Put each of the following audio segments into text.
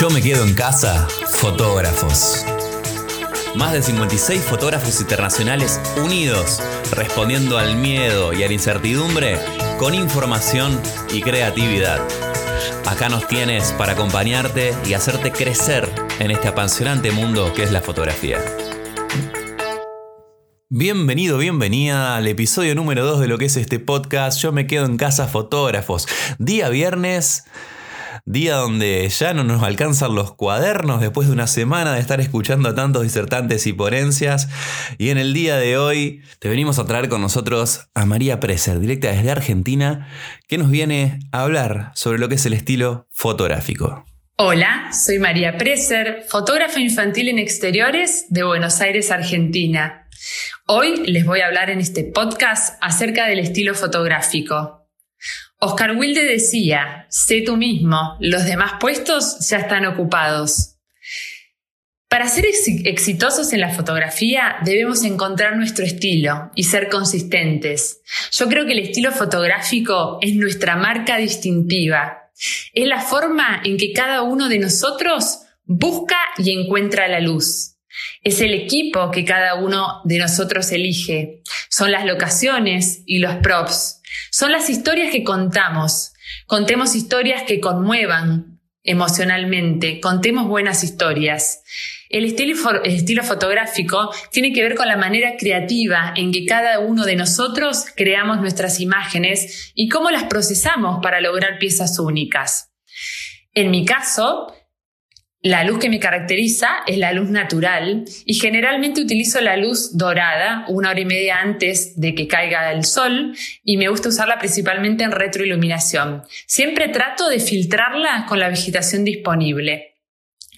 Yo me quedo en casa, fotógrafos. Más de 56 fotógrafos internacionales unidos, respondiendo al miedo y a la incertidumbre con información y creatividad. Acá nos tienes para acompañarte y hacerte crecer en este apasionante mundo que es la fotografía. Bienvenido, bienvenida al episodio número 2 de lo que es este podcast. Yo me quedo en casa fotógrafos. Día viernes Día donde ya no nos alcanzan los cuadernos después de una semana de estar escuchando a tantos disertantes y ponencias. Y en el día de hoy te venimos a traer con nosotros a María Preser, directa desde Argentina, que nos viene a hablar sobre lo que es el estilo fotográfico. Hola, soy María Preser, fotógrafa infantil en exteriores de Buenos Aires, Argentina. Hoy les voy a hablar en este podcast acerca del estilo fotográfico. Oscar Wilde decía, sé tú mismo, los demás puestos ya están ocupados. Para ser exitosos en la fotografía debemos encontrar nuestro estilo y ser consistentes. Yo creo que el estilo fotográfico es nuestra marca distintiva. Es la forma en que cada uno de nosotros busca y encuentra la luz. Es el equipo que cada uno de nosotros elige. Son las locaciones y los props. Son las historias que contamos. Contemos historias que conmuevan emocionalmente, contemos buenas historias. El estilo, fotográfico tiene que ver con la manera creativa en que cada uno de nosotros creamos nuestras imágenes y cómo las procesamos para lograr piezas únicas. En mi caso, la luz que me caracteriza es la luz natural y generalmente utilizo la luz dorada una hora y media antes de que caiga el sol y me gusta usarla principalmente en retroiluminación. Siempre trato de filtrarla con la vegetación disponible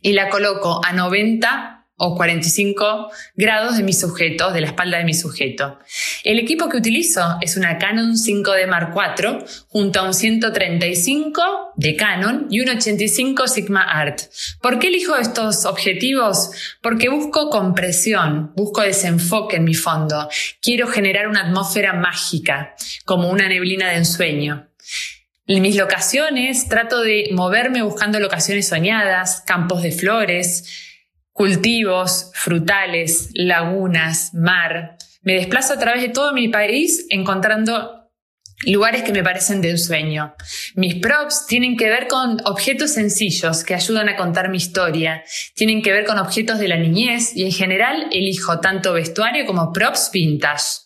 y la coloco a 90 o 45 grados de mi sujeto, de la espalda de mi sujeto. El equipo que utilizo es una Canon 5D Mark IV junto a un 135 de Canon y un 85 Sigma Art. ¿Por qué elijo estos objetivos? Porque busco compresión, busco desenfoque en mi fondo. Quiero generar una atmósfera mágica, como una neblina de ensueño. En mis locaciones trato de moverme buscando locaciones soñadas, campos de flores, cultivos, frutales, lagunas, mar. Me desplazo a través de todo mi país encontrando lugares que me parecen de ensueño. Mis props tienen que ver con objetos sencillos que ayudan a contar mi historia, tienen que ver con objetos de la niñez y en general elijo tanto vestuario como props vintage.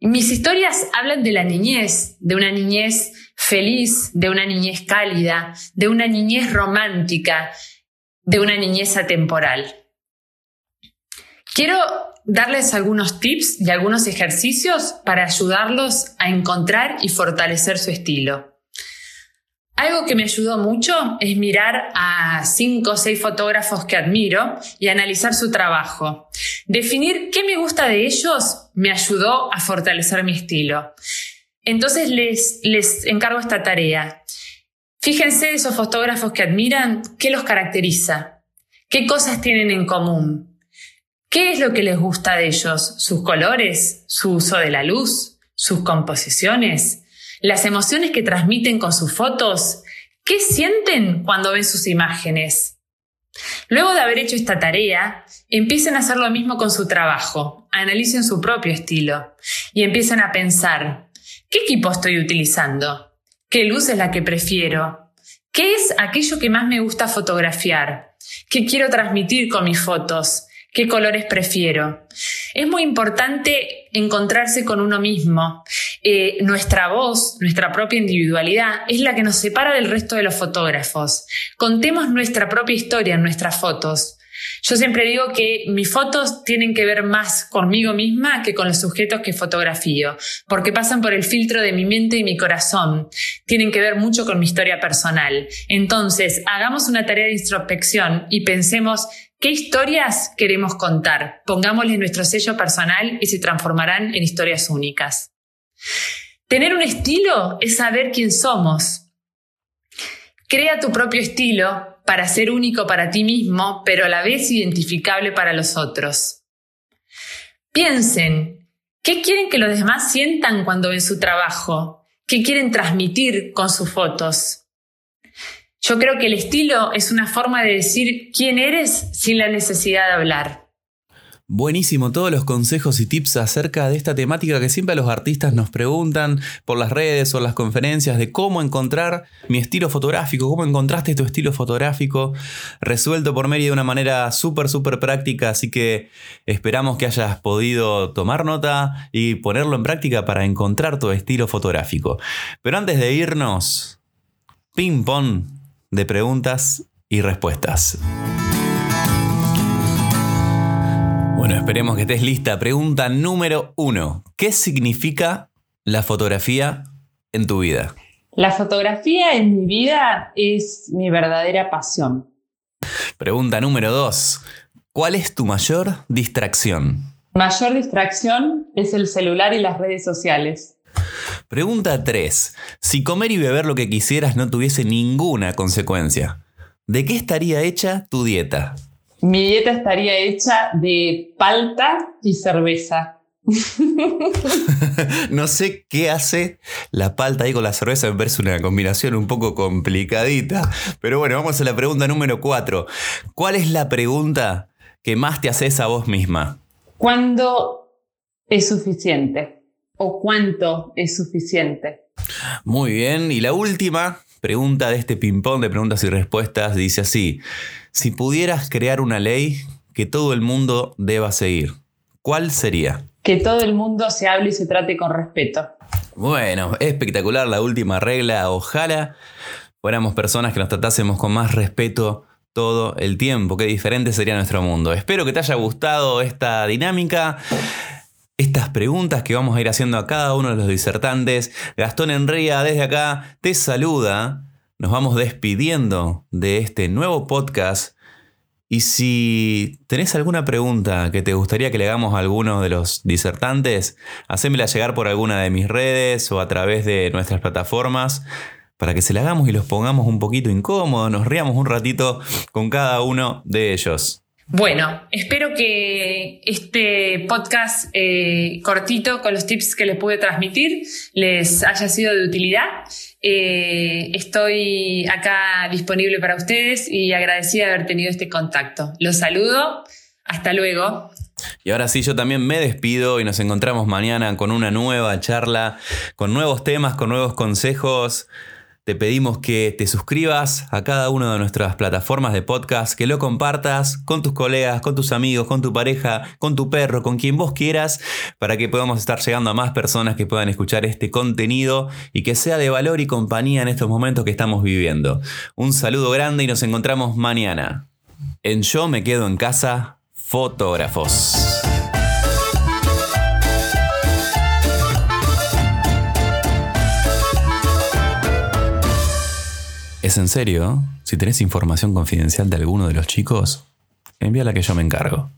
Mis historias hablan de la niñez, de una niñez feliz, de una niñez cálida, de una niñez romántica, de una niñez temporal. Quiero darles algunos tips y algunos ejercicios para ayudarlos a encontrar y fortalecer su estilo. Algo que me ayudó mucho es mirar a cinco o seis fotógrafos que admiro y analizar su trabajo. Definir qué me gusta de ellos me ayudó a fortalecer mi estilo. Entonces les, les encargo esta tarea. Fíjense esos fotógrafos que admiran, ¿qué los caracteriza? ¿Qué cosas tienen en común? ¿Qué es lo que les gusta de ellos? ¿Sus colores? ¿Su uso de la luz? ¿Sus composiciones? ¿Las emociones que transmiten con sus fotos? ¿Qué sienten cuando ven sus imágenes? Luego de haber hecho esta tarea, empiecen a hacer lo mismo con su trabajo, analicen su propio estilo y empiecen a pensar, ¿qué equipo estoy utilizando? ¿Qué luz es la que prefiero? ¿Qué es aquello que más me gusta fotografiar? ¿Qué quiero transmitir con mis fotos? ¿Qué colores prefiero? Es muy importante encontrarse con uno mismo. Eh, nuestra voz, nuestra propia individualidad, es la que nos separa del resto de los fotógrafos. Contemos nuestra propia historia en nuestras fotos. Yo siempre digo que mis fotos tienen que ver más conmigo misma que con los sujetos que fotografío, porque pasan por el filtro de mi mente y mi corazón. Tienen que ver mucho con mi historia personal. Entonces, hagamos una tarea de introspección y pensemos qué historias queremos contar. Pongámosle nuestro sello personal y se transformarán en historias únicas. Tener un estilo es saber quién somos. Crea tu propio estilo para ser único para ti mismo, pero a la vez identificable para los otros. Piensen, ¿qué quieren que los demás sientan cuando ven su trabajo? ¿Qué quieren transmitir con sus fotos? Yo creo que el estilo es una forma de decir quién eres sin la necesidad de hablar. Buenísimo todos los consejos y tips acerca de esta temática que siempre los artistas nos preguntan por las redes o las conferencias de cómo encontrar mi estilo fotográfico, cómo encontraste tu estilo fotográfico, resuelto por Mary de una manera súper, súper práctica, así que esperamos que hayas podido tomar nota y ponerlo en práctica para encontrar tu estilo fotográfico. Pero antes de irnos, ping pong de preguntas y respuestas. Bueno, esperemos que estés lista. Pregunta número uno. ¿Qué significa la fotografía en tu vida? La fotografía en mi vida es mi verdadera pasión. Pregunta número dos. ¿Cuál es tu mayor distracción? Mayor distracción es el celular y las redes sociales. Pregunta 3. Si comer y beber lo que quisieras no tuviese ninguna consecuencia, ¿de qué estaría hecha tu dieta? Mi dieta estaría hecha de palta y cerveza. no sé qué hace la palta ahí con la cerveza, me parece una combinación un poco complicadita. Pero bueno, vamos a la pregunta número 4. ¿Cuál es la pregunta que más te haces a vos misma? ¿Cuándo es suficiente? ¿O cuánto es suficiente? Muy bien, y la última pregunta de este ping-pong de preguntas y respuestas dice así. Si pudieras crear una ley que todo el mundo deba seguir, ¿cuál sería? Que todo el mundo se hable y se trate con respeto. Bueno, espectacular la última regla. Ojalá fuéramos personas que nos tratásemos con más respeto todo el tiempo. Qué diferente sería nuestro mundo. Espero que te haya gustado esta dinámica. Estas preguntas que vamos a ir haciendo a cada uno de los disertantes. Gastón Enría desde acá te saluda nos vamos despidiendo de este nuevo podcast. Y si tenés alguna pregunta que te gustaría que le hagamos a alguno de los disertantes, hacémela llegar por alguna de mis redes o a través de nuestras plataformas para que se la hagamos y los pongamos un poquito incómodos, nos riamos un ratito con cada uno de ellos. Bueno, espero que este podcast eh, cortito con los tips que les pude transmitir les haya sido de utilidad. Eh, estoy acá disponible para ustedes y agradecida de haber tenido este contacto. Los saludo. Hasta luego. Y ahora sí, yo también me despido y nos encontramos mañana con una nueva charla, con nuevos temas, con nuevos consejos. Te pedimos que te suscribas a cada una de nuestras plataformas de podcast, que lo compartas con tus colegas, con tus amigos, con tu pareja, con tu perro, con quien vos quieras, para que podamos estar llegando a más personas que puedan escuchar este contenido y que sea de valor y compañía en estos momentos que estamos viviendo. Un saludo grande y nos encontramos mañana. En Yo me quedo en casa, fotógrafos. ¿Es en serio? Si tenés información confidencial de alguno de los chicos, envíala que yo me encargo.